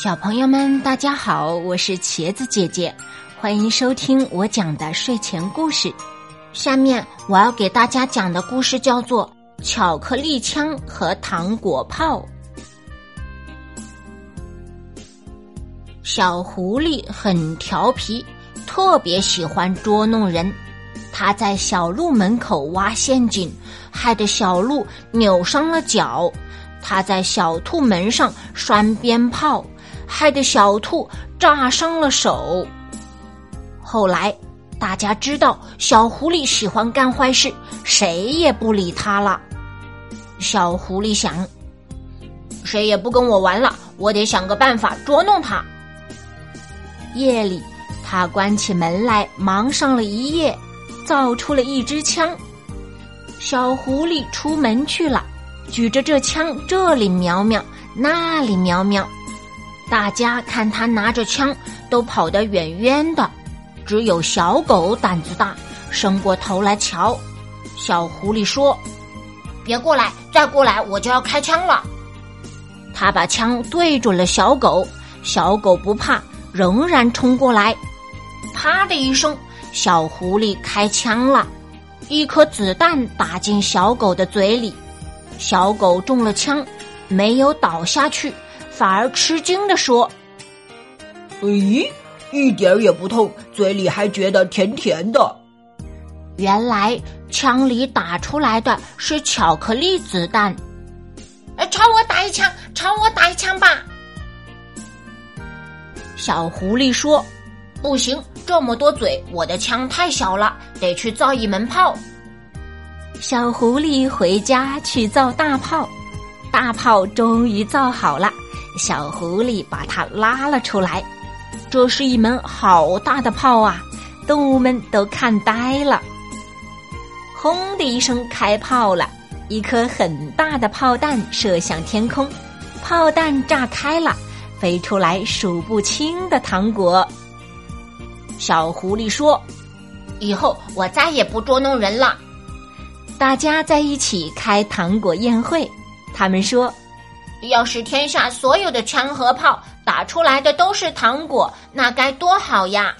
小朋友们，大家好，我是茄子姐姐，欢迎收听我讲的睡前故事。下面我要给大家讲的故事叫做《巧克力枪和糖果炮》。小狐狸很调皮，特别喜欢捉弄人。它在小鹿门口挖陷阱，害得小鹿扭伤了脚；它在小兔门上拴鞭炮。害得小兔炸伤了手。后来，大家知道小狐狸喜欢干坏事，谁也不理他了。小狐狸想，谁也不跟我玩了，我得想个办法捉弄他。夜里，他关起门来，忙上了一夜，造出了一支枪。小狐狸出门去了，举着这枪，这里瞄瞄，那里瞄瞄。大家看他拿着枪，都跑得远远的，只有小狗胆子大，伸过头来瞧。小狐狸说：“别过来，再过来我就要开枪了。”他把枪对准了小狗，小狗不怕，仍然冲过来。啪的一声，小狐狸开枪了，一颗子弹打进小狗的嘴里，小狗中了枪，没有倒下去。反而吃惊的说：“咦，一点也不痛，嘴里还觉得甜甜的。原来枪里打出来的是巧克力子弹。朝我打一枪，朝我打一枪吧！”小狐狸说：“不行，这么多嘴，我的枪太小了，得去造一门炮。”小狐狸回家去造大炮，大炮终于造好了。小狐狸把它拉了出来，这是一门好大的炮啊！动物们都看呆了。轰的一声，开炮了，一颗很大的炮弹射向天空，炮弹炸开了，飞出来数不清的糖果。小狐狸说：“以后我再也不捉弄人了。”大家在一起开糖果宴会，他们说。要是天下所有的枪和炮打出来的都是糖果，那该多好呀！